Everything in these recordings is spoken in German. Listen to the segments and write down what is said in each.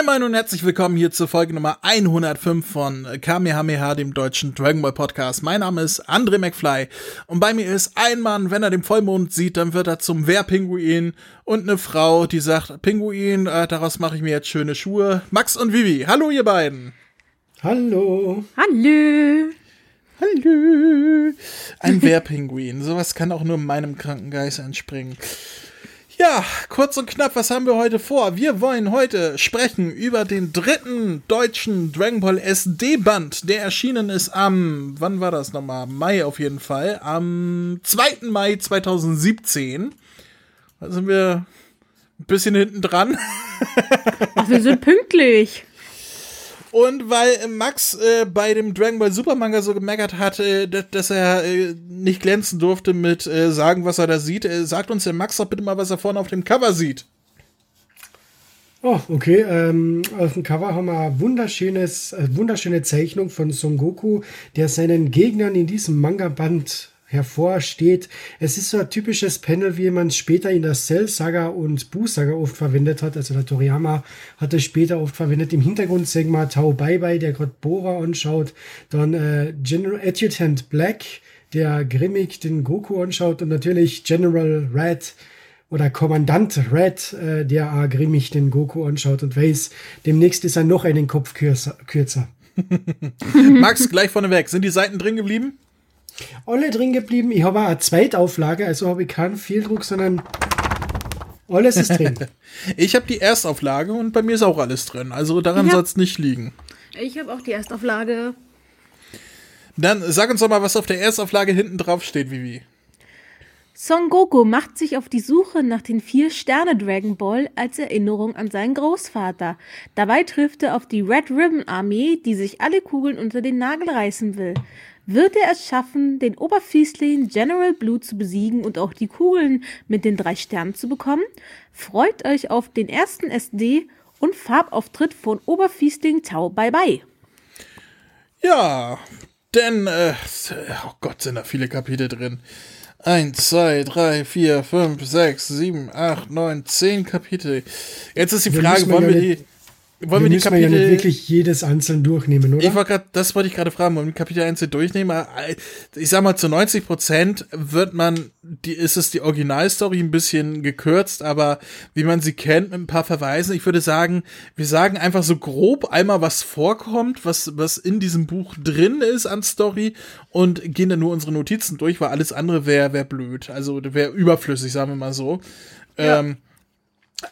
Moin Moin und herzlich willkommen hier zur Folge Nummer 105 von Kamehameha, dem deutschen Dragon Ball Podcast. Mein Name ist André McFly und bei mir ist ein Mann, wenn er den Vollmond sieht, dann wird er zum Wehrpinguin und eine Frau, die sagt, Pinguin, äh, daraus mache ich mir jetzt schöne Schuhe. Max und Vivi, hallo ihr beiden. Hallo. Hallo. Hallo. Ein Wehrpinguin, sowas kann auch nur meinem kranken Geist entspringen. Ja, kurz und knapp, was haben wir heute vor? Wir wollen heute sprechen über den dritten deutschen Dragon Ball SD-Band, der erschienen ist am, wann war das nochmal? Mai auf jeden Fall, am 2. Mai 2017. Da sind wir ein bisschen hinten dran. Ach, wir sind pünktlich. Und weil Max äh, bei dem Dragon Ball Super Manga so gemeckert hat, äh, dass er äh, nicht glänzen durfte mit äh, sagen, was er da sieht, äh, sagt uns der Max doch bitte mal, was er vorne auf dem Cover sieht. Oh, okay. Ähm, auf dem Cover haben wir wunderschönes, äh, wunderschöne Zeichnung von Son Goku, der seinen Gegnern in diesem Manga-Band hervorsteht. Es ist so ein typisches Panel, wie man es später in der Cell-Saga und Buu-Saga oft verwendet hat. Also der Toriyama hat es später oft verwendet. Im Hintergrund sehen wir Tao Bai Bai, der gerade Bora anschaut. Dann äh, General Adjutant Black, der grimmig den Goku anschaut. Und natürlich General Red oder Kommandant Red, äh, der auch grimmig den Goku anschaut und weiß, demnächst ist er noch einen Kopf kürzer. kürzer. Max, gleich vorneweg. Sind die Seiten drin geblieben? Alle drin geblieben. Ich habe auch eine Zweitauflage, also habe ich keinen Fehldruck, sondern alles ist drin. ich habe die Erstauflage und bei mir ist auch alles drin. Also daran soll es nicht liegen. Ich habe auch die Erstauflage. Dann sag uns doch mal, was auf der Erstauflage hinten drauf steht, Vivi. Son Goku macht sich auf die Suche nach den vier Sterne Dragon Ball als Erinnerung an seinen Großvater. Dabei trifft er auf die Red Ribbon Armee, die sich alle Kugeln unter den Nagel reißen will. Wird er es schaffen, den Oberfiesling General Blue zu besiegen und auch die Kugeln mit den drei Sternen zu bekommen? Freut euch auf den ersten SD und Farbauftritt von Oberfiesling Tau Bye Bye. Ja, denn, äh, oh Gott, sind da viele Kapitel drin. 1, 2, 3, 4, 5, 6, 7, 8, 9, 10 Kapitel. Jetzt ist die Frage, wollen wir die wollen wir, wir die Kapitel. Wir ja nicht wirklich jedes einzeln durchnehmen, oder? Ich war grad, das wollte ich gerade fragen, wollen wir Kapitel einzeln durchnehmen? Ich sag mal, zu 90 Prozent wird man, die, ist es die Originalstory ein bisschen gekürzt, aber wie man sie kennt, mit ein paar Verweisen. Ich würde sagen, wir sagen einfach so grob einmal, was vorkommt, was, was in diesem Buch drin ist an Story und gehen dann nur unsere Notizen durch, weil alles andere wäre wär blöd. Also wäre überflüssig, sagen wir mal so. Ja. Ähm,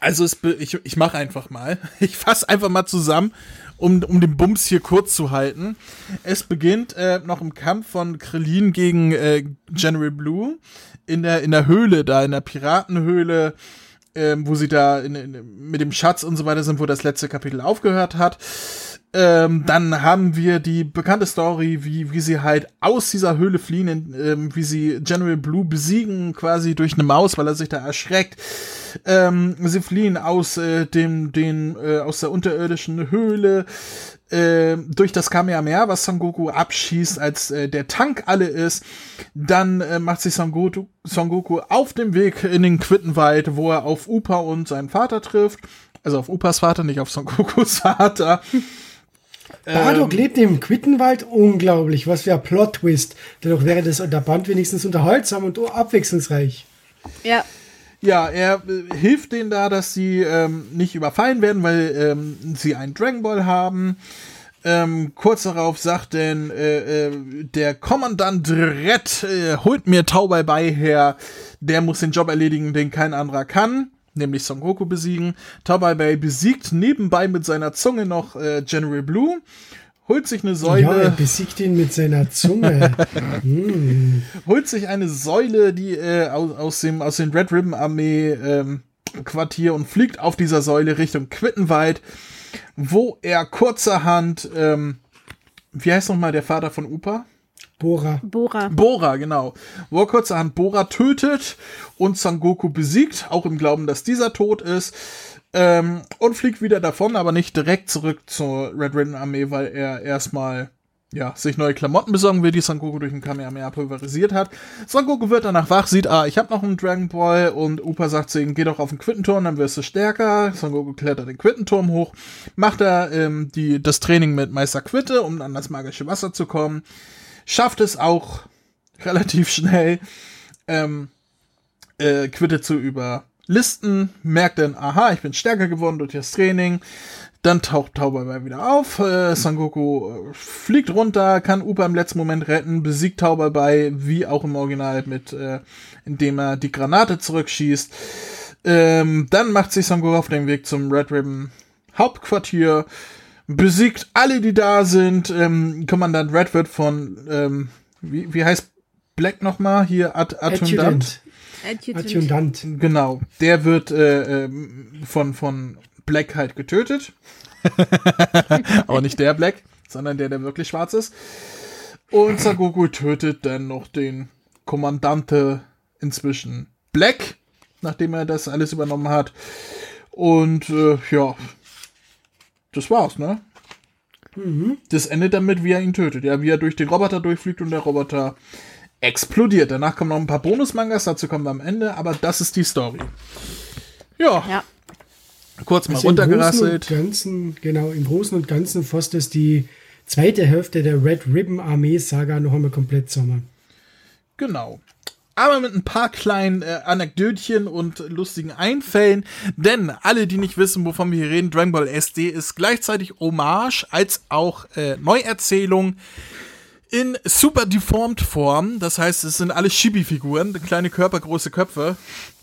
also es, ich, ich mache einfach mal. Ich fasse einfach mal zusammen, um, um den Bums hier kurz zu halten. Es beginnt äh, noch im Kampf von Krillin gegen äh, General Blue in der, in der Höhle, da in der Piratenhöhle, äh, wo sie da in, in, mit dem Schatz und so weiter sind, wo das letzte Kapitel aufgehört hat. Ähm, dann haben wir die bekannte Story, wie, wie sie halt aus dieser Höhle fliehen, ähm, wie sie General Blue besiegen, quasi durch eine Maus, weil er sich da erschreckt. Ähm, sie fliehen aus äh, dem, den, äh, aus der unterirdischen Höhle äh, durch das Kamehameha, was Son Goku abschießt, als äh, der Tank alle ist. Dann äh, macht sich Son Goku, Son Goku auf dem Weg in den Quittenwald, wo er auf Upa und seinen Vater trifft. Also auf Upas Vater, nicht auf Son Gokus Vater. Bardock ähm, lebt im Quittenwald. Unglaublich. Was für ein Plot-Twist. Dadurch wäre das der Band wenigstens unterhaltsam und abwechslungsreich. Ja. Ja, er äh, hilft denen da, dass sie ähm, nicht überfallen werden, weil ähm, sie einen Dragon Ball haben. Ähm, kurz darauf sagt denn äh, äh, der Kommandant Red, äh, holt mir Taubai bei her, der muss den Job erledigen, den kein anderer kann nämlich Son Goku besiegen. Taubai Bay besiegt nebenbei mit seiner Zunge noch äh, General Blue, holt sich eine Säule. Ja, er besiegt ihn mit seiner Zunge. hm. Holt sich eine Säule, die äh, aus, aus, dem aus den Red Ribbon Armee ähm, Quartier und fliegt auf dieser Säule Richtung Quittenwald, wo er kurzerhand, ähm, wie heißt nochmal der Vater von Upa? Bora. Bora. Bora, genau. Wo er kurzerhand Bora tötet und Sangoku besiegt, auch im Glauben, dass dieser tot ist. Ähm, und fliegt wieder davon, aber nicht direkt zurück zur Red Ribbon Armee, weil er erstmal ja, sich neue Klamotten besorgen will, die Son Goku durch den Kamehameha pulverisiert hat. Son Goku wird danach wach, sieht, ah, ich habe noch einen Dragon Ball und Upa sagt zu ihm, geh doch auf den Quittenturm, dann wirst du stärker. Son Goku klettert den Quittenturm hoch, macht er ähm, die, das Training mit Meister Quitte, um an das magische Wasser zu kommen. Schafft es auch relativ schnell, ähm, äh, Quitte zu überlisten, merkt dann, aha, ich bin stärker geworden durch das Training, dann taucht Tauberbei wieder auf. Äh, Sangoku äh, fliegt runter, kann Upa im letzten Moment retten, besiegt Tauberbei, wie auch im Original mit, äh, indem er die Granate zurückschießt. Ähm, dann macht sich Sangoku auf den Weg zum Red Ribbon Hauptquartier, besiegt alle, die da sind. Ähm, Kommandant Red wird von, ähm, wie, wie heißt Black nochmal? Hier, Ad Adjutant. Adjutant. Adjutant. Genau. Der wird äh, äh, von, von Black halt getötet. Aber nicht der Black, sondern der, der wirklich schwarz ist. Und Sagoku tötet dann noch den Kommandante inzwischen Black, nachdem er das alles übernommen hat. Und äh, ja, das war's, ne? Mhm. Das endet damit, wie er ihn tötet. Ja, wie er durch den Roboter durchfliegt und der Roboter explodiert. Danach kommen noch ein paar Bonusmangas, dazu kommen wir am Ende, aber das ist die Story. Ja. ja kurz mal also runtergerasselt. Im Ganzen, genau, im Großen und Ganzen fasst es die zweite Hälfte der Red Ribbon Armee Saga noch einmal komplett zusammen. Genau. Aber mit ein paar kleinen äh, Anekdötchen und lustigen Einfällen. Denn alle, die nicht wissen, wovon wir hier reden, Dragon Ball SD ist gleichzeitig Hommage als auch äh, Neuerzählung in super deformed Form. Das heißt, es sind alle Chibi-Figuren, kleine Körper, große Köpfe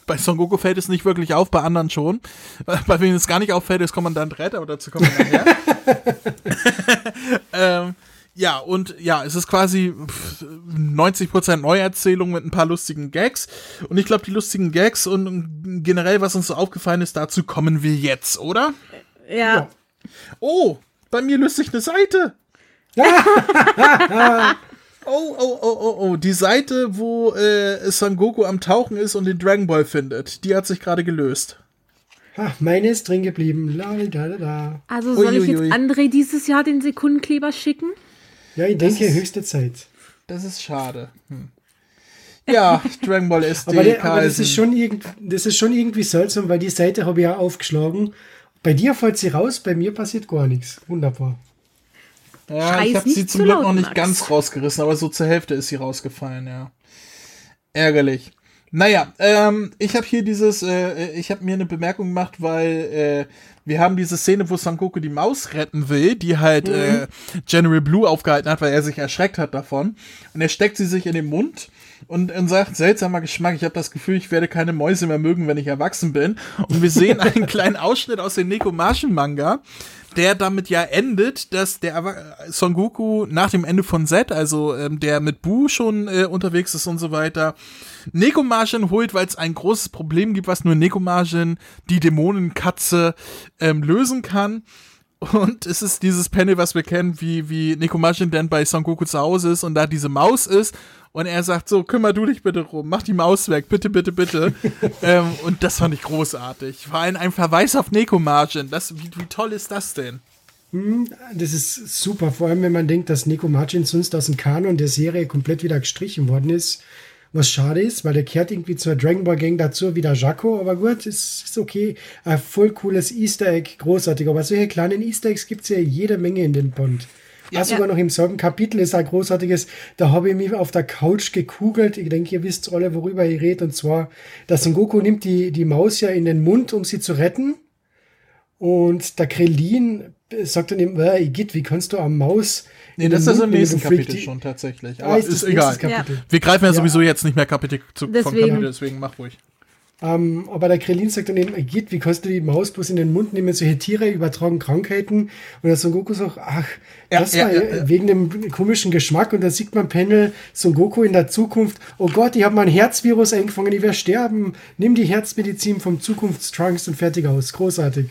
bei Son Goku fällt es nicht wirklich auf, bei anderen schon. Bei wem es gar nicht auffällt, ist Kommandant Red, aber dazu kommen wir nachher. ähm, ja, und ja, es ist quasi 90% Neuerzählung mit ein paar lustigen Gags. Und ich glaube, die lustigen Gags und generell, was uns so aufgefallen ist, dazu kommen wir jetzt, oder? Ja. ja. Oh, bei mir löst sich eine Seite. Oh, oh, oh, oh, oh. Die Seite, wo äh, Son Goku am Tauchen ist und den Dragon Ball findet, die hat sich gerade gelöst. Ha, meine ist drin geblieben. La, da, da, da. Also soll ui, ich jetzt. André dieses Jahr den Sekundenkleber schicken? Ja, ich denke, ist, höchste Zeit. Das ist schade. Hm. Ja, Dragon Ball SD. aber, der, aber das, ist schon irgend, das ist schon irgendwie seltsam, weil die Seite habe ich ja aufgeschlagen. Bei dir fällt sie raus, bei mir passiert gar nichts. Wunderbar. Ja, Scheiß ich habe sie zum Glück noch nicht Max. ganz rausgerissen, aber so zur Hälfte ist sie rausgefallen, ja. Ärgerlich. Naja, ähm, ich habe hier dieses, äh, ich habe mir eine Bemerkung gemacht, weil äh, wir haben diese Szene, wo Sangoku die Maus retten will, die halt mhm. äh, General Blue aufgehalten hat, weil er sich erschreckt hat davon. Und er steckt sie sich in den Mund und, und sagt, seltsamer Geschmack, ich habe das Gefühl, ich werde keine Mäuse mehr mögen, wenn ich erwachsen bin. Und wir sehen einen kleinen Ausschnitt aus dem Neko Martian Manga, der damit ja endet, dass der Son Goku nach dem Ende von Z, also ähm, der mit Bu schon äh, unterwegs ist und so weiter, Nekomajin holt, weil es ein großes Problem gibt, was nur Nekomajin, die Dämonenkatze, ähm, lösen kann. Und es ist dieses Panel, was wir kennen, wie, wie Nekomajin dann bei Son Goku zu Hause ist und da diese Maus ist. Und er sagt so, kümmer du dich bitte rum, mach die Maus weg, bitte, bitte, bitte. ähm, und das fand ich großartig. Vor allem ein Verweis auf Nekomajin. Das, wie, wie toll ist das denn? Hm, das ist super, vor allem wenn man denkt, dass Nico Margin sonst aus dem Kanon der Serie komplett wieder gestrichen worden ist. Was schade ist, weil der kehrt irgendwie zur Dragon Ball Gang dazu wieder Jaco, aber gut, ist, ist okay. Ein voll cooles Easter Egg, großartig. Aber solche kleinen Easter Eggs gibt es ja jede Menge in den Bond. Ja, ja. sogar noch im selben Kapitel ist ein großartiges, da habe ich mich auf der Couch gekugelt. Ich denke, ihr wisst alle, worüber ich rede. Und zwar, dass Son Goku nimmt die, die Maus ja in den Mund, um sie zu retten. Und der Krillin sagt dann eben, äh, Igitt, wie kannst du am Maus. Nee, das ist im nächsten Kapitel schon tatsächlich. Aber ah, ist, ist egal. Ja. Wir greifen ja, ja, sowieso jetzt nicht mehr Kapitel zu, deswegen. von Kapitel, deswegen mach ruhig. Ähm, aber der Krillin sagt dann eben, Igitt, wie kannst du die Maus bloß in den Mund nehmen? Solche Tiere übertragen Krankheiten. Und der Son Goku sagt, ach, das ja, war wegen dem komischen Geschmack. Und da sieht man Panel Son Goku in der Zukunft. Oh Gott, ich habe mein Herzvirus eingefangen, ich werde sterben. Nimm die Herzmedizin vom Zukunftstrunks und fertig aus. Großartig.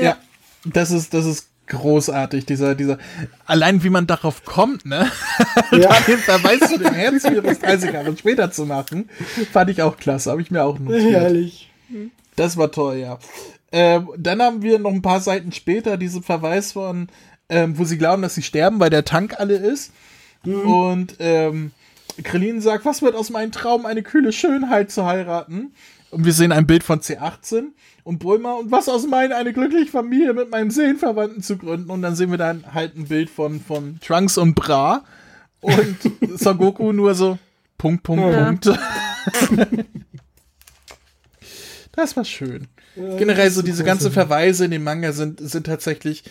Ja, das ist, das ist großartig, dieser, dieser, allein wie man darauf kommt, ne? Ja. den Verweis zu dem Herzvirus 30 Jahre später zu machen, fand ich auch klasse, habe ich mir auch notiert. Herrlich. Das war toll, ja. Ähm, dann haben wir noch ein paar Seiten später diesen Verweis von ähm, wo sie glauben, dass sie sterben, weil der Tank alle ist. Mhm. Und ähm, Krillin sagt, was wird aus meinem Traum, eine kühle Schönheit zu heiraten? Und wir sehen ein Bild von C18 und Bulma und was aus meinen, eine glückliche Familie mit meinem Seelenverwandten zu gründen. Und dann sehen wir dann halt ein Bild von, von Trunks und Bra und Son Goku nur so Punkt, Punkt, ja. Punkt. das war schön. Generell so diese ganzen Verweise in dem Manga sind, sind tatsächlich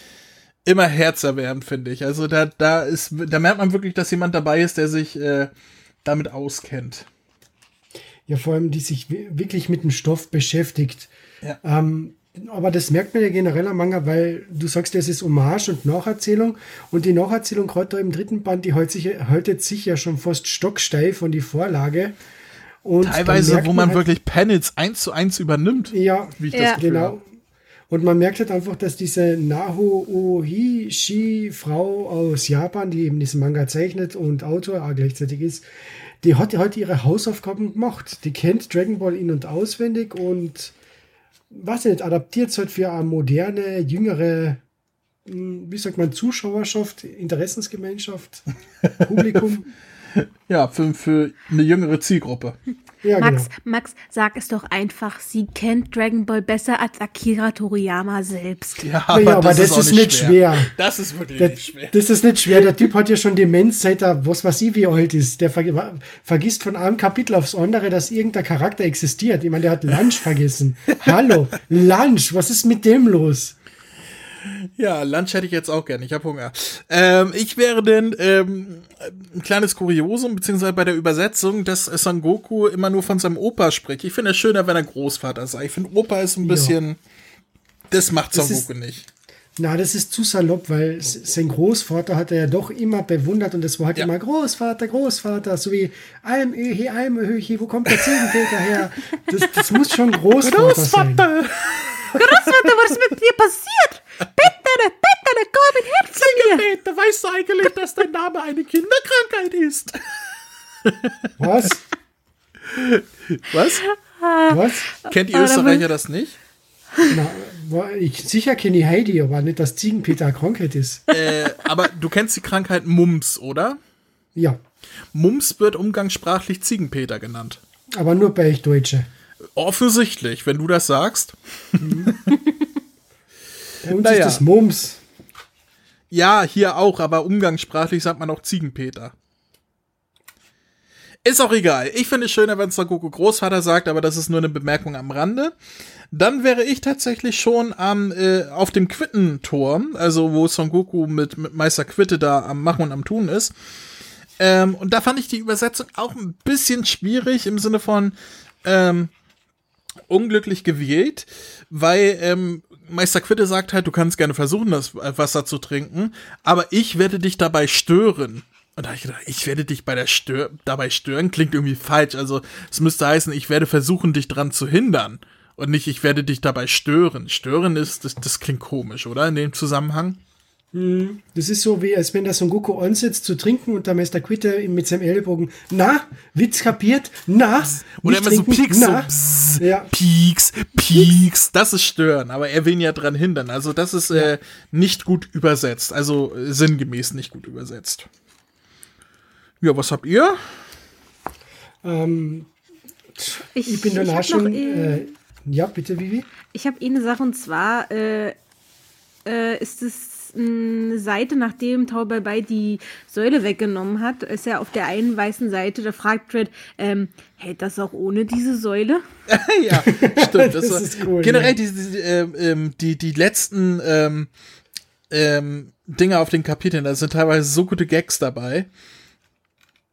immer herzerwärmend, finde ich. Also da, da ist, da merkt man wirklich, dass jemand dabei ist, der sich äh, damit auskennt. Ja, vor allem, die sich wirklich mit dem Stoff beschäftigt. Ja. Ähm, aber das merkt man ja generell am Manga, weil du sagst, es ist Hommage und Nacherzählung. Und die Nacherzählung, gerade da im dritten Band, die hält sich, haltet sich ja schon fast stocksteif von die Vorlage. Und Teilweise, wo man, man halt, wirklich Panels eins zu eins übernimmt. Ja, wie ich ja. das genau. Und man merkt halt einfach, dass diese Naho Ohishi Frau aus Japan, die eben diesen Manga zeichnet und Autor auch gleichzeitig ist, die hat heute halt ihre Hausaufgaben gemacht. Die kennt Dragon Ball in- und auswendig und was nicht, adaptiert es halt für eine moderne, jüngere, hm, wie sagt man, Zuschauerschaft, Interessensgemeinschaft, Publikum. ja, für, für eine jüngere Zielgruppe. Ja, Max, genau. Max, sag es doch einfach, sie kennt Dragon Ball besser als Akira Toriyama selbst. Ja, aber, ja, aber das, das, ist, nicht schwer. schwer. Das ist wirklich das, nicht schwer. Das ist nicht schwer. Der Typ hat ja schon Demenz, seit er, was weiß ich, wie alt ist. Der ver vergisst von einem Kapitel aufs andere, dass irgendein Charakter existiert. Ich meine, der hat Lunch vergessen. Hallo, Lunch, was ist mit dem los? Ja, Lunch hätte ich jetzt auch gerne. Ich habe Hunger. Ähm, ich wäre denn ähm, ein kleines Kuriosum, beziehungsweise bei der Übersetzung, dass Son Goku immer nur von seinem Opa spricht. Ich finde es schöner, wenn er Großvater sei. Ich finde, Opa ist ein bisschen. Ja. Das macht Son Goku nicht. Na, das ist zu salopp, weil sein Großvater hat er ja doch immer bewundert und das war halt ja. immer Großvater, Großvater, so wie Almöhi, Almöhi, wo kommt der Ziegenpeter her? Das, das muss schon Großvater, Großvater. sein. Großvater, was ist mit dir passiert? Bitte, bitte, komm in Herz. Bitte, weißt du eigentlich, dass dein Name eine Kinderkrankheit ist? Was? Was? Was? Kennt die Österreicher das nicht? Na, ich, sicher kenne ich Heidi, aber nicht, dass Ziegenpeter eine Krankheit ist. Äh, aber du kennst die Krankheit Mumps, oder? Ja. Mumps wird umgangssprachlich Ziegenpeter genannt. Aber nur bei euch Deutsche. Offensichtlich, wenn du das sagst. Mhm. Bei uns naja. ist das Mums. Ja, hier auch, aber umgangssprachlich sagt man auch Ziegenpeter. Ist auch egal. Ich finde es schöner, wenn es Goku Großvater sagt, aber das ist nur eine Bemerkung am Rande. Dann wäre ich tatsächlich schon am, äh, auf dem Quittenturm, also wo Son Goku mit, mit Meister Quitte da am Machen und am Tun ist. Ähm, und da fand ich die Übersetzung auch ein bisschen schwierig im Sinne von ähm, unglücklich gewählt, weil ähm, Meister Quitte sagt halt, du kannst gerne versuchen, das Wasser zu trinken, aber ich werde dich dabei stören. Und da habe ich gedacht, ich werde dich bei der Stör dabei stören, klingt irgendwie falsch. Also es müsste heißen, ich werde versuchen, dich dran zu hindern. Und nicht, ich werde dich dabei stören. Stören ist, das, das klingt komisch, oder? In dem Zusammenhang. Hm, das ist so, wie als wenn der Son Goku ansetzt zu trinken und der Meister Quitte mit seinem Ellbogen, na, Witz kapiert, na, Oder immer trinken, so Pieks, na. so ja. Pieks, Pieks, das ist stören, aber er will ihn ja dran hindern. Also das ist ja. äh, nicht gut übersetzt, also äh, sinngemäß nicht gut übersetzt. Ja, was habt ihr? Ähm, ich, ich, bin danach schon. Äh, ja, bitte, Vivi. Ich habe eine Sache und zwar äh, äh ist es eine Seite, nachdem Tauber bei die Säule weggenommen hat, ist er auf der einen weißen Seite, da fragt Red, ähm, hält das auch ohne diese Säule? ja, stimmt. Das, das ist cool. Generell ja. die, die, ähm, die, die letzten ähm, ähm, Dinge auf den Kapiteln, da sind teilweise so gute Gags dabei.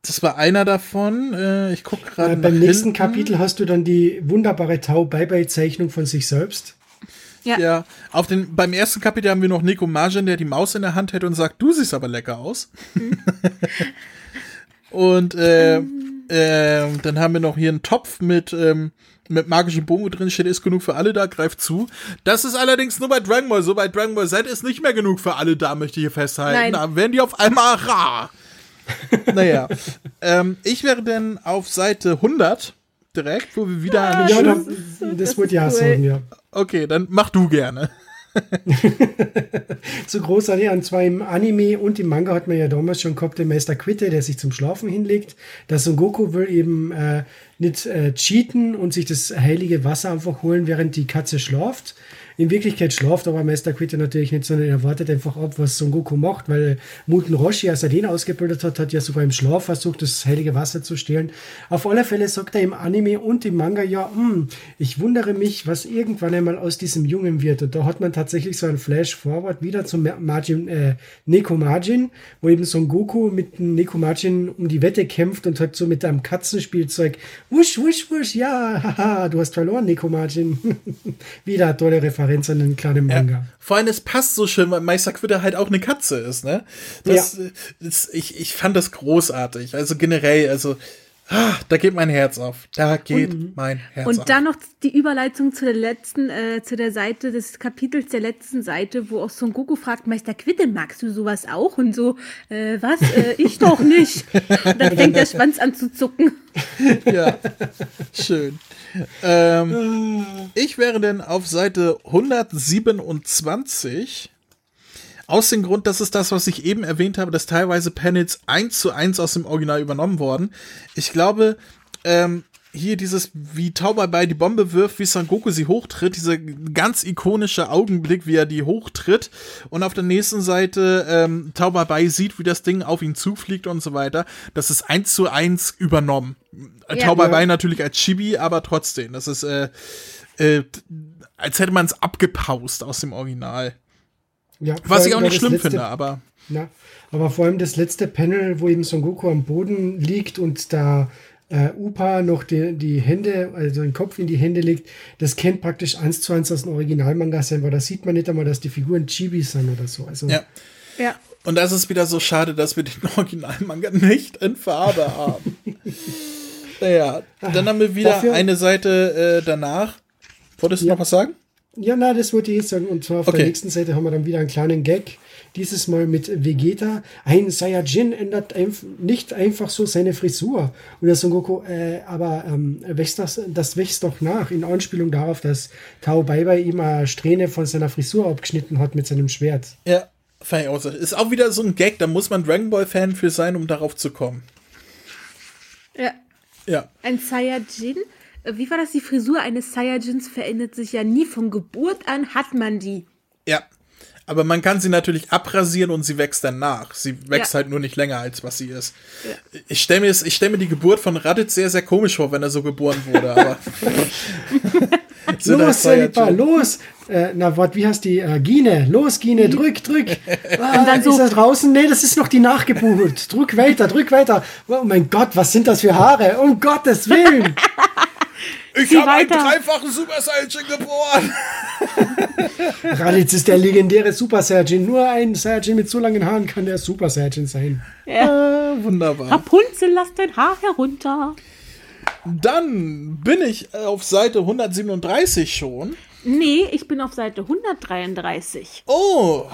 Das war einer davon. Äh, ich gucke gerade. Äh, beim nächsten hinten. Kapitel hast du dann die wunderbare Tau-Bye-Bye-Zeichnung von sich selbst. Ja. ja. Auf den, beim ersten Kapitel haben wir noch Nico Margin, der die Maus in der Hand hält und sagt, du siehst aber lecker aus. Mhm. und äh, äh, dann haben wir noch hier einen Topf mit, ähm, mit magischem Bogen drin steht, ist genug für alle da, greift zu. Das ist allerdings nur bei Dragon Ball so. Bei Dragon Ball Z ist nicht mehr genug für alle da, möchte ich hier festhalten. Nein. Da werden die auf einmal rar. Naja, ähm, ich wäre denn auf Seite 100 direkt, wo wir wieder ah, Ja, das, das, das wird ja cool. sagen, ja. Okay, dann mach du gerne. so großartig. Und zwar im Anime und im Manga hat man ja damals schon gehabt, den Meister Quitte, der sich zum Schlafen hinlegt. Der Son Goku will eben äh, nicht äh, cheaten und sich das heilige Wasser einfach holen, während die Katze schlaft in Wirklichkeit schlaft aber Meister Quitte natürlich nicht, sondern er wartet einfach ab, was Son Goku macht, weil Muten Roshi, als er den ausgebildet hat, hat ja sogar im Schlaf versucht, das heilige Wasser zu stehlen. Auf alle Fälle sagt er im Anime und im Manga, ja, hm, ich wundere mich, was irgendwann einmal aus diesem Jungen wird. Und da hat man tatsächlich so ein Flash-Forward wieder zum Margin, äh, Neko Margin, wo eben Son Goku mit Neko Margin um die Wette kämpft und hat so mit einem Katzenspielzeug, wusch, wusch, wusch, ja, haha, du hast verloren, Neko Margin. wieder tolle Referenz. Referenz an einen kleinen Manga. Ja. Vor allem, es passt so schön, weil Meister Quitter halt auch eine Katze ist, ne? Das, ja. das, ich, ich fand das großartig. Also generell, also da geht mein Herz auf. Da geht und, mein Herz und auf. Und dann noch die Überleitung zu der letzten, äh, zu der Seite des Kapitels der letzten Seite, wo auch Son Goku fragt, Meister Quitte, magst du sowas auch? Und so, äh, was? Äh, ich doch nicht. Und dann fängt der Schwanz an zu zucken. Ja, schön. Ähm, ich wäre denn auf Seite 127 aus dem Grund, das ist das, was ich eben erwähnt habe, dass teilweise Panels eins zu eins aus dem Original übernommen worden. Ich glaube, ähm, hier dieses, wie Tauberbei die Bombe wirft, wie Son Goku sie hochtritt, dieser ganz ikonische Augenblick, wie er die hochtritt. Und auf der nächsten Seite ähm, Tauberbei sieht, wie das Ding auf ihn zufliegt und so weiter. Das ist eins zu eins übernommen. Ja, Tauberbei ja. natürlich als Chibi, aber trotzdem. Das ist, äh, äh, als hätte man es abgepaust aus dem Original. Ja, Was ich auch nicht schlimm letzte, finde, aber. Ja, aber vor allem das letzte Panel, wo eben Son Goku am Boden liegt und da äh, Upa noch die, die Hände, also den Kopf in die Hände legt, das kennt praktisch eins zu eins aus dem Originalmanga sein, weil da sieht man nicht einmal, dass die Figuren Chibis sind oder so. Also, ja. ja. Und das ist wieder so schade, dass wir den Originalmanga nicht in Farbe haben. naja, dann haben wir wieder Dafür, eine Seite äh, danach. Wolltest du ja. noch was sagen? Ja, na, das wollte ich jetzt sagen. Und zwar auf okay. der nächsten Seite haben wir dann wieder einen kleinen Gag. Dieses Mal mit Vegeta. Ein Saiyajin ändert einf nicht einfach so seine Frisur. Und der Son Goku, äh, aber ähm, wächst das, das wächst doch nach. In Anspielung darauf, dass Tao Baibai ihm eine Strähne von seiner Frisur abgeschnitten hat mit seinem Schwert. Ja, fand ich auch so. Ist auch wieder so ein Gag, da muss man Dragon Ball Fan für sein, um darauf zu kommen. Ja. Ja. Ein Saiyajin wie war das? Die Frisur eines Saiyajins verändert sich ja nie. Von Geburt an hat man die. Ja. Aber man kann sie natürlich abrasieren und sie wächst dann nach. Sie wächst ja. halt nur nicht länger, als was sie ist. Ja. Ich stelle mir, stell mir die Geburt von Raditz sehr, sehr komisch vor, wenn er so geboren wurde. Aber los, Selipa, los! Äh, na, Wort, wie heißt die? Äh, Gine, los, Gine, drück, drück. Ah, und dann so, ist er draußen? Nee, das ist noch die Nachgeburt. drück weiter, drück weiter. Oh mein Gott, was sind das für Haare? Um Gottes Willen! Ich habe einen dreifachen Super Saiyajin geboren. Raditz ist der legendäre Super Saiyajin. Nur ein Saiyajin mit so langen Haaren kann der Super Saiyajin sein. Ja. Äh, wunderbar. Rapunzel, lass dein Haar herunter. Dann bin ich auf Seite 137 schon. Nee, ich bin auf Seite 133. Oh.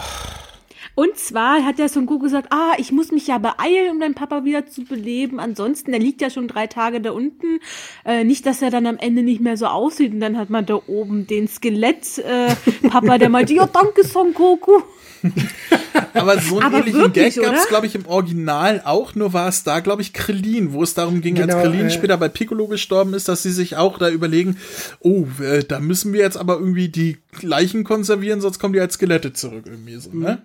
Und zwar hat der Son Goku gesagt, ah, ich muss mich ja beeilen, um deinen Papa wieder zu beleben. Ansonsten, der liegt ja schon drei Tage da unten. Äh, nicht, dass er dann am Ende nicht mehr so aussieht. Und dann hat man da oben den Skelett-Papa, äh, der meinte, ja, danke, Son Goku. Aber so einen Aber ähnlichen wirklich, Gag gab es, glaube ich, im Original auch, nur war es da, glaube ich, Krillin, wo es darum ging, genau, als Krillin äh, später bei Piccolo gestorben ist, dass sie sich auch da überlegen, oh, äh, da müssen wir jetzt aber irgendwie die Leichen konservieren, sonst kommen die als Skelette zurück irgendwie so, ne?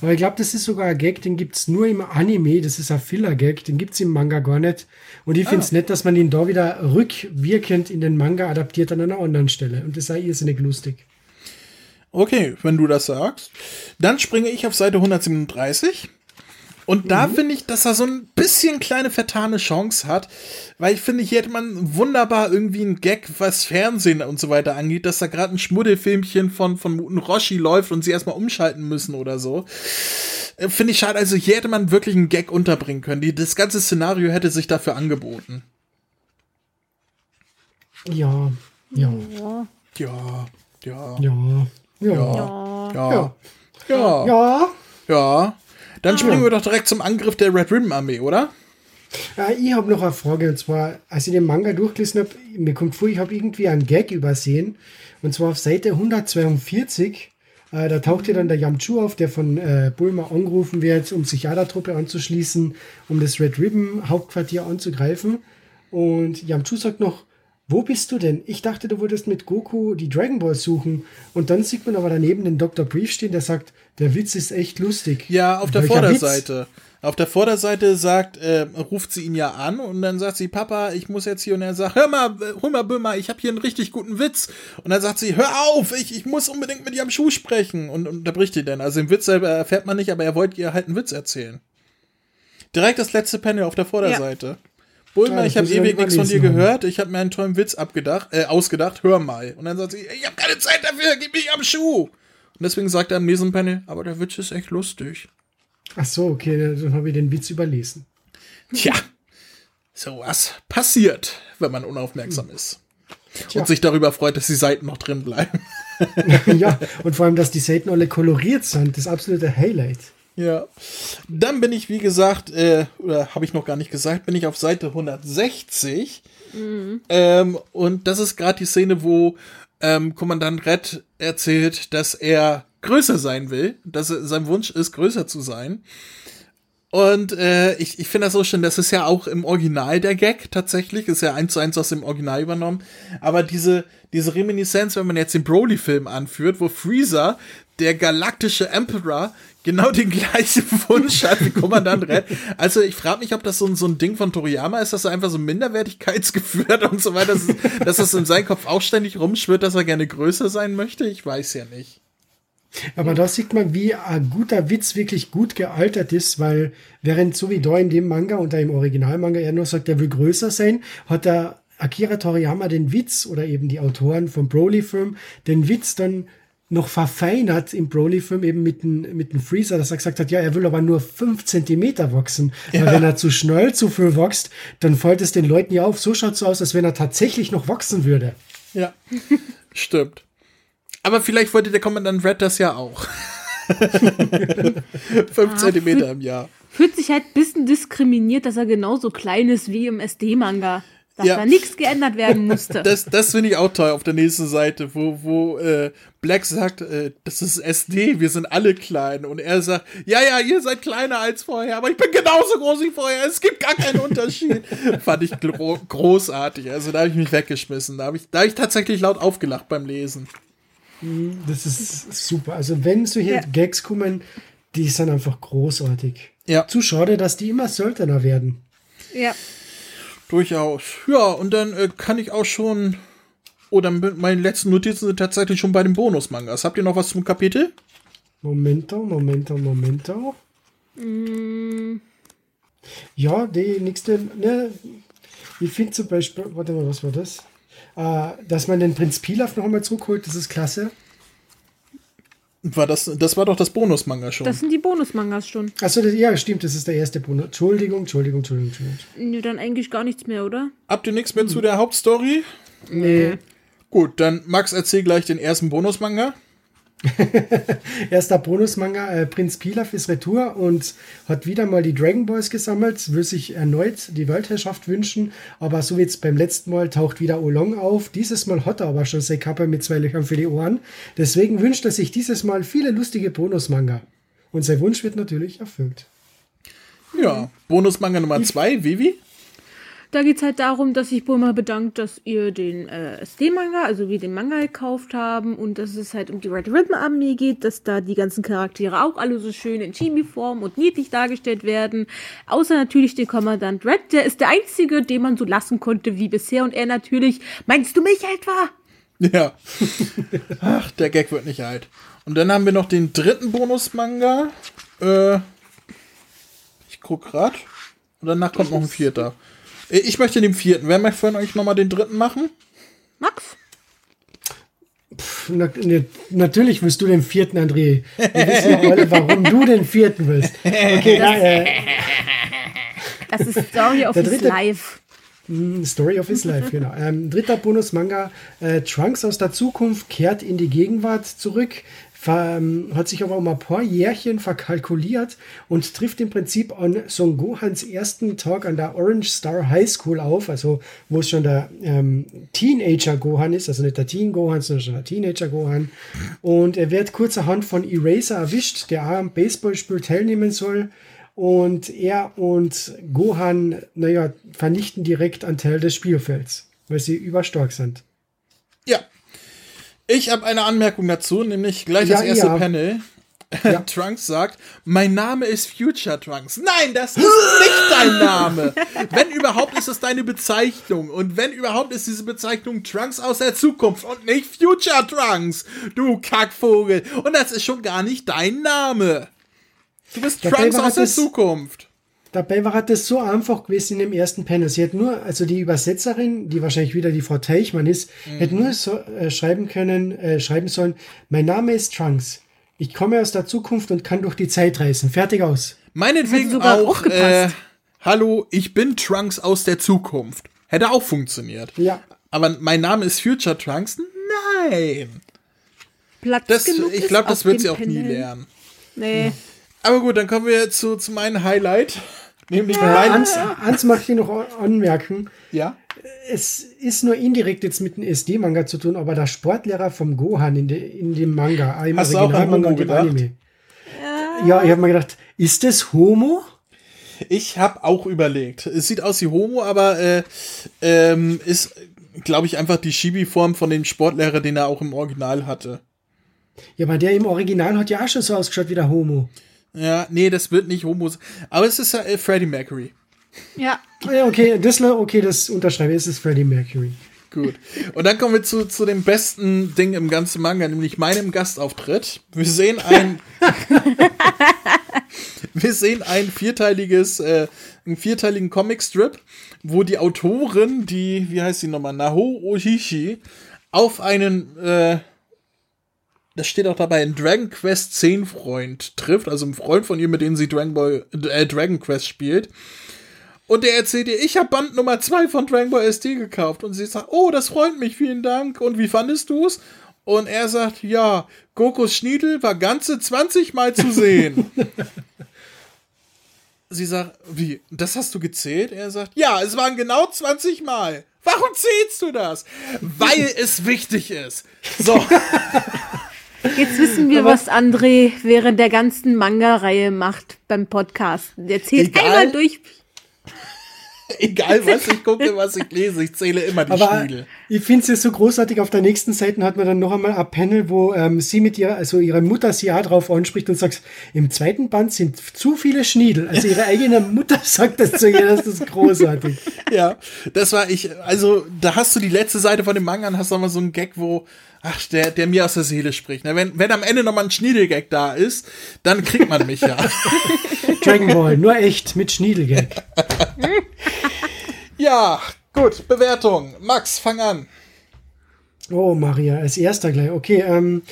Aber ich glaube, das ist sogar ein Gag, den gibt es nur im Anime. Das ist ein Filler-Gag, den gibt es im Manga gar nicht. Und ich finde es ah. nett, dass man ihn da wieder rückwirkend in den Manga adaptiert an einer anderen Stelle. Und das sei irrsinnig lustig. Okay, wenn du das sagst. Dann springe ich auf Seite 137. Und da mhm. finde ich, dass er so ein bisschen kleine vertane Chance hat, weil ich finde, hier hätte man wunderbar irgendwie einen Gag, was Fernsehen und so weiter angeht, dass da gerade ein Schmuddelfilmchen von, von Muten Roshi läuft und sie erstmal umschalten müssen oder so. Äh, finde ich schade. Also hier hätte man wirklich einen Gag unterbringen können. Die, das ganze Szenario hätte sich dafür angeboten. Ja, ja. Ja. Ja. Ja. Ja. Ja. Ja. Ja. Ja. Ja. Dann ah. springen wir doch direkt zum Angriff der Red Ribbon Armee, oder? Ja, ich habe noch eine Frage. Und zwar, als ich den Manga durchgelesen habe, mir kommt vor, ich habe irgendwie einen Gag übersehen. Und zwar auf Seite 142 Äh, da taucht ja dann der Yamchu auf, der von äh, Bulma angerufen wird, um sich ja der Truppe anzuschließen, um das Red Ribbon Hauptquartier anzugreifen. Und Yamchu sagt noch, wo bist du denn? Ich dachte, du würdest mit Goku die Dragon Balls suchen. Und dann sieht man aber daneben den Dr. Brief stehen, der sagt, der Witz ist echt lustig. Ja, auf der Welcher Vorderseite. Auf der Vorderseite sagt, äh, ruft sie ihn ja an und dann sagt sie, Papa, ich muss jetzt hier und er sagt, hör mal, äh, hör mal, Böhmer, ich habe hier einen richtig guten Witz. Und dann sagt sie, hör auf, ich, ich muss unbedingt mit ihrem Schuh sprechen. Und, und unterbricht die dann. Also den Witz selber erfährt man nicht, aber er wollte ihr halt einen Witz erzählen. Direkt das letzte Panel auf der Vorderseite. Bulma, Ja, ich habe ewig nichts von dir haben. gehört. Ich habe mir einen tollen Witz abgedacht, äh, ausgedacht. Hör mal. Und dann sagt sie, ich habe keine Zeit dafür. Gib mich am Schuh. Und deswegen sagt er am nächsten Panel, aber der Witz ist echt lustig. Ach so, okay, dann habe ich den Witz überlesen. Tja, sowas passiert, wenn man unaufmerksam ist. Tja. Und sich darüber freut, dass die Seiten noch drin bleiben. ja, und vor allem, dass die Seiten alle koloriert sind, das absolute Highlight. Ja. Dann bin ich, wie gesagt, äh, oder habe ich noch gar nicht gesagt, bin ich auf Seite 160. Ähm, und das ist gerade die Szene, wo ähm, Kommandant Red erzählt, dass er größer sein will, dass er, sein Wunsch ist, größer zu sein. Und äh, ich, ich finde das so schön, das ist ja auch im Original der Gag tatsächlich, ist ja eins zu eins aus dem Original übernommen. Aber diese, diese Reminiszenz, wenn man jetzt den Broly-Film anführt, wo Freezer, der galaktische Emperor, genau den gleichen Wunsch hat wie Kommandant Red. Also ich frage mich, ob das so ein, so ein Ding von Toriyama ist, dass er einfach so Minderwertigkeitsgefühl hat und so weiter, dass, dass das in seinem Kopf auch ständig rumschwirrt, dass er gerne größer sein möchte. Ich weiß ja nicht. Aber da sieht man, wie ein guter Witz wirklich gut gealtert ist, weil während da in dem Manga und da im Originalmanga er nur sagt, er will größer sein, hat der Akira Toriyama den Witz oder eben die Autoren vom Broly-Film den Witz dann noch verfeinert im Broly-Film eben mit dem, mit dem Freezer, dass er gesagt hat, ja, er will aber nur fünf Zentimeter wachsen. Weil wenn er zu schnell zu viel wächst, dann fällt es den Leuten ja auf. So schaut es aus, als wenn er tatsächlich noch wachsen würde. Ja, stimmt. Aber vielleicht wollte der Kommandant Red das ja auch. Fünf Zentimeter im Jahr. Fühlt sich halt ein bisschen diskriminiert, dass er genauso klein ist wie im SD-Manga. Dass Ja. da nichts geändert werden musste. Das, das finde ich auch toll auf der nächsten Seite, wo, wo äh, Black sagt, äh, das ist SD, wir sind alle klein. Und er sagt, ja, ja, ihr seid kleiner als vorher, aber ich bin genauso groß wie vorher. Es gibt gar keinen Unterschied. Fand ich gro großartig. Also da habe ich mich weggeschmissen. Da habe ich, da hab ich tatsächlich laut aufgelacht beim Lesen. Das ist super. Also wenn solche Ja. Gags kommen, die sind einfach großartig. Ja, Zu schade, dass die immer seltener werden. ja. Durchaus. Ja, und dann äh, kann ich auch schon. Oh, dann meine letzten Notizen sind tatsächlich schon bei den Bonusmangas. Habt ihr noch was zum Kapitel? Momento, Momento, Momento. Ja, die nächste, ne, ich finde zum Beispiel, warte mal, was war das? Äh, dass man den Prinz Pilaf noch einmal zurückholt, das ist klasse. War das, das war doch das Bonusmanga schon. Das sind die Bonusmangas schon. Achso, ja, stimmt, das ist der erste Bonus. Entschuldigung, Entschuldigung, Entschuldigung, Entschuldigung. Nee, dann eigentlich gar nichts mehr, oder? Habt ihr nichts mehr zu der Hauptstory? Nee. Gut, dann Max erzähl gleich den ersten Bonusmanga. Erster Bonusmanga, äh, Prinz Pilaf ist retour und hat wieder mal die Dragon Balls gesammelt, will sich erneut die Weltherrschaft wünschen, aber so wie jetzt beim letzten Mal taucht wieder Olong auf. Dieses Mal hat er aber schon seine Kappe mit zwei Löchern für die Ohren. Deswegen wünscht er sich dieses Mal viele lustige Bonusmanga. Und sein Wunsch wird natürlich erfüllt. Ja, Bonusmanga Nummer zwei, Vivi. Da geht es halt darum, dass sich Bulma bedankt, dass ihr den äh, SD-Manga, also wir den Manga gekauft haben und dass es halt um die Red Ribbon Armee geht, dass da die ganzen Charaktere auch alle so schön in Chibi-Form und niedlich dargestellt werden. Außer natürlich den Kommandant Red, der ist der einzige, den man so lassen konnte wie bisher und er natürlich, meinst du mich etwa? Ja. Ach, der Gag wird nicht alt. Und dann haben wir noch den dritten Bonusmanga. Äh, ich guck grad. Und danach kommt noch ein vierter. Ich möchte den vierten. Wer möchte von euch nochmal den dritten machen? Max? Pff, na, ne, natürlich willst du den vierten, André. Wir wissen ja alle, warum du den vierten willst. Okay, na, äh, Das ist Story of Der his dritte- life. Story of his life, genau. Ähm, dritter Bonus-Manga. Äh, Trunks aus der Zukunft kehrt in die Gegenwart zurück, ähm, hat sich aber um ein paar Jährchen verkalkuliert und trifft im Prinzip an Son Gohans ersten Tag an der Orange Star High School auf, also wo es schon der ähm, Teenager Gohan ist, also nicht der Teen Gohan, sondern schon der Teenager Gohan. Und er wird kurzerhand von Eraser erwischt, der auch am Baseballspiel teilnehmen soll. Und er und Gohan, naja, vernichten direkt einen Teil des Spielfelds, weil sie überstark sind. Ja, ich habe eine Anmerkung dazu, nämlich gleich ja, das erste ja. Panel. Ja. Trunks sagt, mein Name ist Future Trunks. Nein, das ist nicht dein Name. wenn überhaupt ist es deine Bezeichnung. Und wenn überhaupt ist diese Bezeichnung Trunks aus der Zukunft und nicht Future Trunks. Du Kackvogel. Und das ist schon gar nicht dein Name. Du bist Trunks aus der Zukunft. Dabei war das so einfach gewesen in dem ersten Panel. Sie hätte nur, also die Übersetzerin, die wahrscheinlich wieder die Frau Teichmann ist, mhm. hätte nur so, äh, schreiben können, äh, schreiben sollen, mein Name ist Trunks. Ich komme aus der Zukunft und kann durch die Zeit reisen. Fertig aus. Meinetwegen sogar auch, auch äh, hallo, ich bin Trunks aus der Zukunft. Hätte auch funktioniert. Ja. Aber mein Name ist Future Trunks? Nein. Platz das, ich glaube, das wird sie auch nie lernen. Nee. Aber gut, dann kommen wir zu, zu meinem Highlight. Nämlich ja. mein Ans, Ans möchte ich noch anmerken. Ja. Es ist nur indirekt jetzt mit dem SD-Manga zu tun, aber der Sportlehrer vom Gohan in, de, in dem Manga, im Hast Originalmanga und im Anime. Ja, ja ich habe mir gedacht, ist das Homo? Ich habe auch überlegt. Es sieht aus wie Homo, aber äh, ähm, ist, glaube ich, einfach die Shibi-Form von dem Sportlehrer, den er auch im Original hatte. Ja, aber der im Original hat ja auch schon so ausgeschaut wie der Homo. Ja, nee, das wird nicht Homo. Aber es ist äh, Freddie Mercury. Ja. Ja, okay, das, okay, das unterschreibe ich. Es ist Freddie Mercury. Gut. Und dann kommen wir zu, zu dem besten Ding im ganzen Manga, nämlich meinem Gastauftritt. Wir sehen ein. wir sehen ein vierteiliges, äh, einen vierteiligen Comicstrip, wo die Autorin, die, wie heißt sie nochmal, Naho Ohishi, auf einen äh, das steht auch dabei, ein Dragon Quest 10 Freund trifft, also ein Freund von ihr, mit dem sie Dragon, Ball, äh, Dragon Quest spielt. Und der erzählt ihr, ich habe Band Nummer 2 von Dragon Ball SD gekauft. Und sie sagt, oh, das freut mich, vielen Dank. Und wie fandest du es? Und er sagt, ja, Gokos Schniedel war ganze 20 Mal zu sehen. sie sagt, wie, das hast du gezählt? Er sagt, ja, es waren genau 20 Mal. Warum zählst du das? Weil es wichtig ist. So. Jetzt wissen wir, Aber was André während der ganzen Manga-Reihe macht beim Podcast. Der zählt Egal. einmal durch. Egal was ich gucke, was ich lese, ich zähle immer die Aber Schniedel. Ich finde es ja so großartig. Auf der nächsten Seite hat man dann noch einmal ein Panel, wo ähm, sie mit ihr, also ihre Mutter sie auch drauf anspricht und sagt, im zweiten Band sind zu viele Schniedel. Also ihre eigene Mutter sagt das zu ihr, das ist großartig. ja, das war ich, also da hast du die letzte Seite von dem Manga und hast nochmal so einen Gag, wo ach, der, der mir aus der Seele spricht. Wenn, wenn am Ende nochmal ein Schniedelgag da ist, dann kriegt man mich ja. Dragon Ball, nur echt mit Schniedelgag. ja, gut, Bewertung. Max, fang an. Oh, Maria, als erster gleich. Okay, ähm,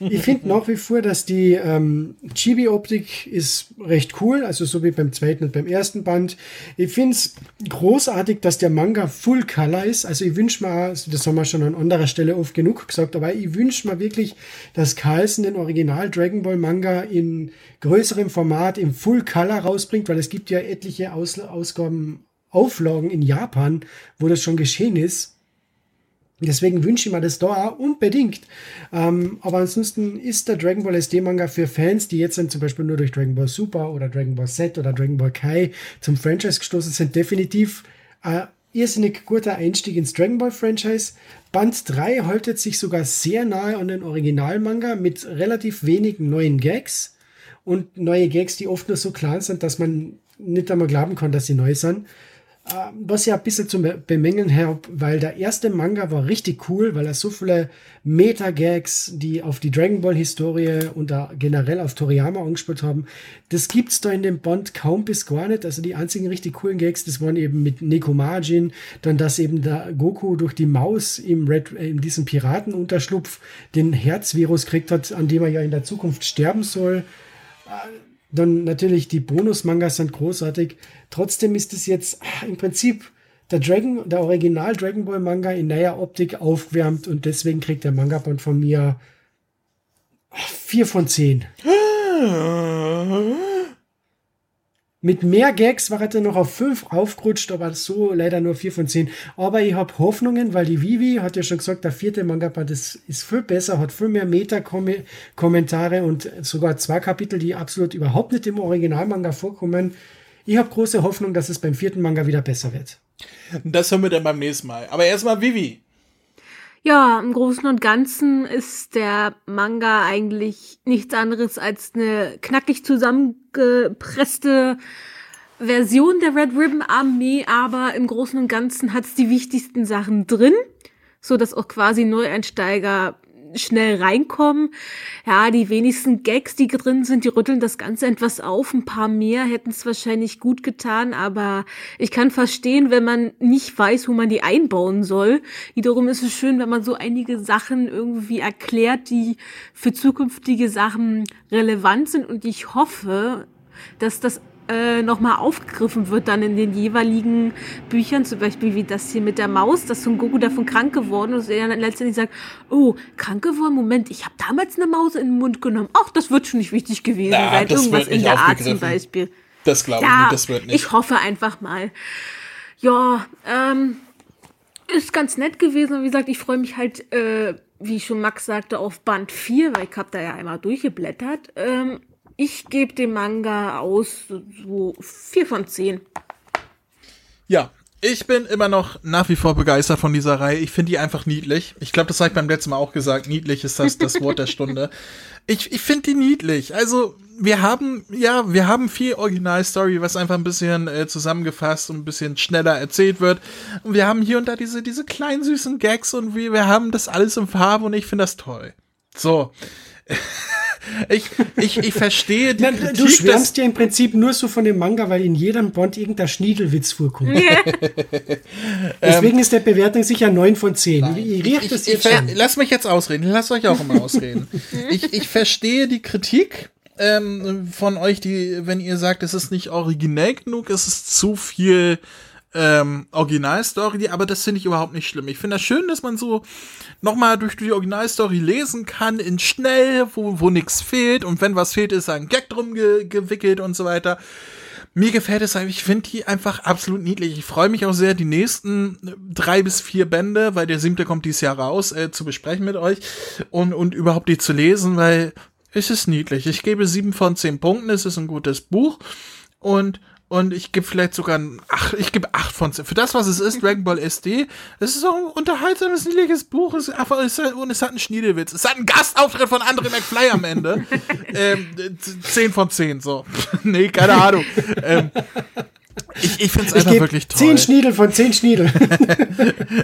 ich finde nach wie vor, dass die ähm, Chibi-Optik ist recht cool, also so wie beim zweiten und beim ersten Band. Ich finde es großartig, dass der Manga Full Color ist. Also ich wünsche mir, also das haben wir schon an anderer Stelle oft genug gesagt, aber ich wünsche mir wirklich, dass Carlsen den Original Dragon Ball Manga in größerem Format im Full Color rausbringt, weil es gibt ja etliche Aus Ausgaben, Auflagen in Japan, wo das schon geschehen ist. Deswegen wünsche ich mir das da auch unbedingt. Ähm, aber ansonsten ist der Dragon Ball SD Manga für Fans, die jetzt zum Beispiel nur durch Dragon Ball Super oder Dragon Ball Z oder Dragon Ball Kai zum Franchise gestoßen sind, definitiv ein irrsinnig guter Einstieg ins Dragon Ball Franchise. Band 3 haltet sich sogar sehr nahe an den Originalmanga mit relativ wenigen neuen Gags und neue Gags, die oft nur so klein sind, dass man nicht einmal glauben kann, dass sie neu sind. Ähm, was ja ein bisschen zu bemängeln habe, weil der erste Manga war richtig cool, weil er so viele Meta-Gags, die auf die Dragon Ball-Historie und da generell auf Toriyama angespielt haben, das gibt's da in dem Band kaum bis gar nicht. Also die einzigen richtig coolen Gags, das waren eben mit Nekomajin, dann dass eben der Goku durch die Maus im Red, äh, in diesem Piratenunterschlupf den Herzvirus kriegt hat, an dem er ja in der Zukunft sterben soll. Äh, dann natürlich die Bonus-Mangas sind großartig. Trotzdem ist es jetzt ah, im Prinzip der Dragon, der Original Dragon Ball Manga in neuer Optik aufgewärmt und deswegen kriegt der Manga-Band von mir Vier von zehn. Mit mehr Gags war er dann noch auf fünf aufgerutscht, aber so leider nur vier von zehn. Aber ich habe Hoffnungen, weil die Vivi hat ja schon gesagt, der vierte Manga-Band ist, ist viel besser, hat viel mehr Meta-Kommentare und sogar zwei Kapitel, die absolut überhaupt nicht im Originalmanga vorkommen. Ich habe große Hoffnung, dass es beim vierten Manga wieder besser wird. Das hören wir dann beim nächsten Mal. Aber erstmal Vivi. Ja, im Großen und Ganzen ist der Manga eigentlich nichts anderes als eine knackig zusammengepresste Version der Red Ribbon Armee, aber im Großen und Ganzen hat es die wichtigsten Sachen drin, so dass auch quasi Neueinsteiger schnell reinkommen. Ja, die wenigsten Gags, die drin sind, die rütteln das Ganze etwas auf. Ein paar mehr hätten es wahrscheinlich gut getan, aber ich kann verstehen, wenn man nicht weiß, wo man die einbauen soll. Wiederum ist es schön, wenn man so einige Sachen irgendwie erklärt, die für zukünftige Sachen relevant sind und ich hoffe, dass das äh, nochmal aufgegriffen wird dann in den jeweiligen Büchern, zum Beispiel wie das hier mit der Maus, dass Son Goku davon krank geworden ist und er dann letztendlich sagt, oh, krank geworden, Moment, ich habe damals eine Maus in den Mund genommen. Ach, das wird schon nicht wichtig gewesen Na, sein. das Irgendwas in der Art zum. Beispiel. Das glaube ich Ja, nicht, das wird nicht. ich hoffe einfach mal. Ja, ähm, ist ganz nett gewesen. Wie gesagt, ich freue mich halt, äh, wie schon Max sagte, auf Band 4, weil ich habe da ja einmal durchgeblättert. Ähm, ich gebe dem Manga aus so 4 von 10. Ja, ich bin immer noch nach wie vor begeistert von dieser Reihe. Ich finde die einfach niedlich. Ich glaube, das habe ich beim letzten Mal auch gesagt. Niedlich ist das, das Wort der Stunde. Ich, ich finde die niedlich. Also, wir haben, ja, wir haben viel Originalstory, was einfach ein bisschen äh, zusammengefasst und ein bisschen schneller erzählt wird. Und wir haben hier und da diese, diese kleinen süßen Gags und wir, wir haben das alles in Farbe und ich finde das toll. So. ich, ich, ich verstehe die Na, Kritik, du schwärmst ja im Prinzip nur so von dem Manga, weil in jedem Bond irgendein Schniedelwitz vorkommt. Deswegen ist der Bewertung sicher 9 von 10. Ich, ich riech das jetzt ich, schon. Lass mich jetzt ausreden. Lass euch auch immer ausreden. ich, ich verstehe die Kritik ähm, von euch, die, wenn ihr sagt, es ist nicht originell genug, es ist zu viel ähm, Originalstory, aber das finde ich überhaupt nicht schlimm. Ich finde das schön, dass man so nochmal durch die Originalstory lesen kann, in schnell, wo, wo nichts fehlt und wenn was fehlt, ist ein Gag drum ge gewickelt und so weiter. Mir gefällt es einfach, ich finde die einfach absolut niedlich. Ich freue mich auch sehr, die nächsten drei bis vier Bände, weil der siebte kommt dieses Jahr raus, äh, zu besprechen mit euch und, und überhaupt die zu lesen, weil es ist niedlich. Ich gebe sieben von zehn Punkten, es ist ein gutes Buch und und ich gebe vielleicht sogar ein ach, ich gebe acht von zehn. Für das, was es ist, Dragon Ball SD, es ist auch ein unterhaltsames, niedliches Buch. Es, ist einfach, es, ist, und es hat einen Schniedelwitz. Es hat einen Gastauftritt von André McFly am Ende. ähm, zehn von zehn, so. nee, keine Ahnung. ähm, ich ich finde es einfach wirklich toll. 10 Schniedel von 10 Schniedel.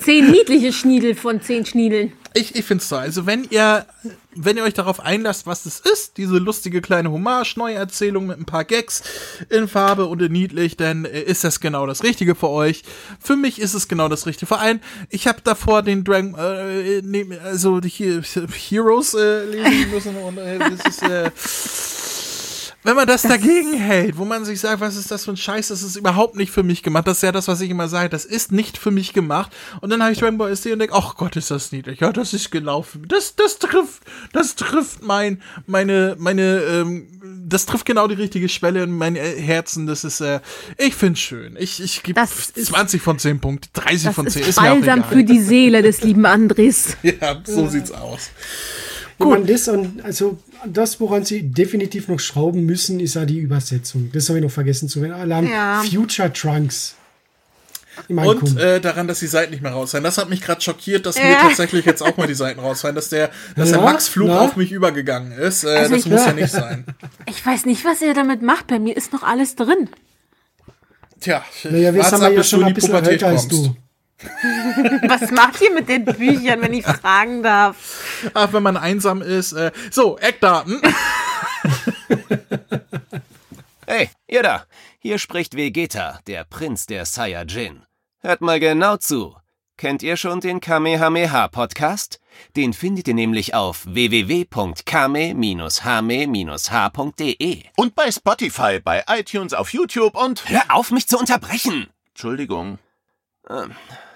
10 niedliche Schniedel von 10 Schniedeln. Ich, ich finde es toll. Also wenn ihr, wenn ihr euch darauf einlasst, was es ist, diese lustige kleine Hommage-Neuerzählung mit ein paar Gags in Farbe und in niedlich, dann äh, ist das genau das Richtige für euch. Für mich ist es genau das Richtige. Vor allem, ich habe davor den Dragon, äh, ne, also die He Heroes äh, lesen müssen und äh, das ist, äh, wenn man das dagegen hält, wo man sich sagt, was ist das für ein Scheiß, das ist überhaupt nicht für mich gemacht. Das ist ja das, was ich immer sage, das ist nicht für mich gemacht. Und dann habe ich Dragon Ball SD und denke, ach Gott, ist das niedlich. Ja, das ist genau für mich. Das, das trifft, das trifft mein, meine, meine, ähm, das trifft genau die richtige Schwelle in mein äh, Herzen. Das ist, äh, ich find's schön. Ich, ich gebe Das ist- 20 von 10 Punkten, 30 Das von 10. ist Ist mir auch egal. für die Seele des lieben Andres. ja, so sieht's aus. Gut. Das und also das, woran sie definitiv noch schrauben müssen, ist ja die Übersetzung. Das habe ich noch vergessen zu erwähnen. Alarm Ja. Future Trunks. Und äh, daran, dass die Seiten nicht mehr rausfallen. Das hat mich gerade schockiert, dass mir Ja. tatsächlich jetzt auch mal die Seiten rausfallen, dass der, dass der Ja, Max Flug auf mich übergegangen ist. Äh, Also das ich- muss ja nicht sein. Ich weiß nicht, was er damit macht. Bei mir ist noch alles drin. Tja, naja, wir sind ja bis schon in ein die bisschen Pubertät älter als du. Was macht ihr mit den Büchern, wenn ich fragen darf? Ach, wenn man einsam ist. Äh, so, Eckdaten. Hey, ihr da! Hier spricht Vegeta, der Prinz der Saiyajin. Hört mal genau zu. Kennt ihr schon den Kamehameha-Podcast? Den findet ihr nämlich auf www.kame-hame-h.de. Und bei Spotify, bei iTunes, auf YouTube und. Hör auf, mich zu unterbrechen! Entschuldigung.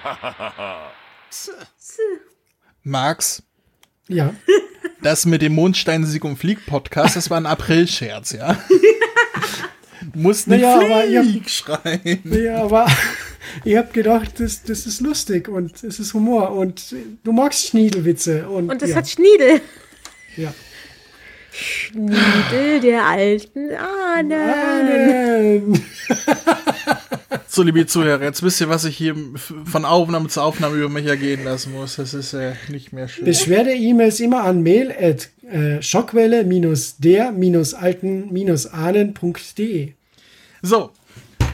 Max, Ja. das mit dem Mondsteinsieg und Flieg Podcast, das war ein April-Scherz, ja? Du musst nicht Naja, aber ihr- Flieg schreien. Ja, aber ihr habt gedacht, das, das ist lustig und es ist Humor und du magst Schniedelwitze. Und, Und das ja, hat Schniedel. ja. Schniedel der alten Ahnen. Ähm, So, liebe Zuhörer, jetzt wisst ihr, was ich hier von Aufnahme zu Aufnahme über mich ergehen lassen muss. Das ist äh, nicht mehr schön. Beschwerde-E-Mails immer an mail at äh, schockwelle-der-alten-ahnen.de. So.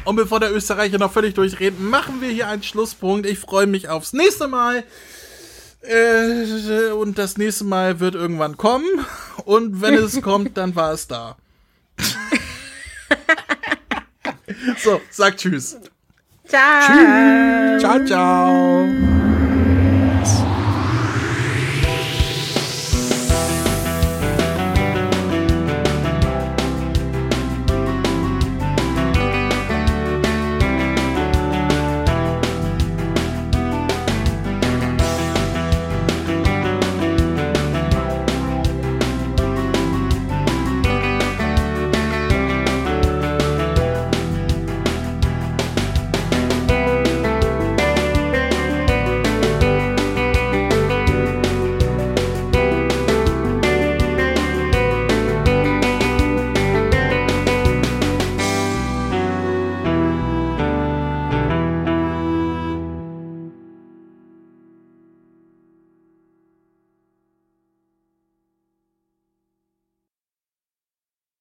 Und bevor der Österreicher noch völlig durchdreht, machen wir hier einen Schlusspunkt. Ich freue mich aufs nächste Mal. Äh, und das nächste Mal wird irgendwann kommen. Und wenn es kommt, dann war es da. So, sag Tschüss. Ciao. Ciao, ciao.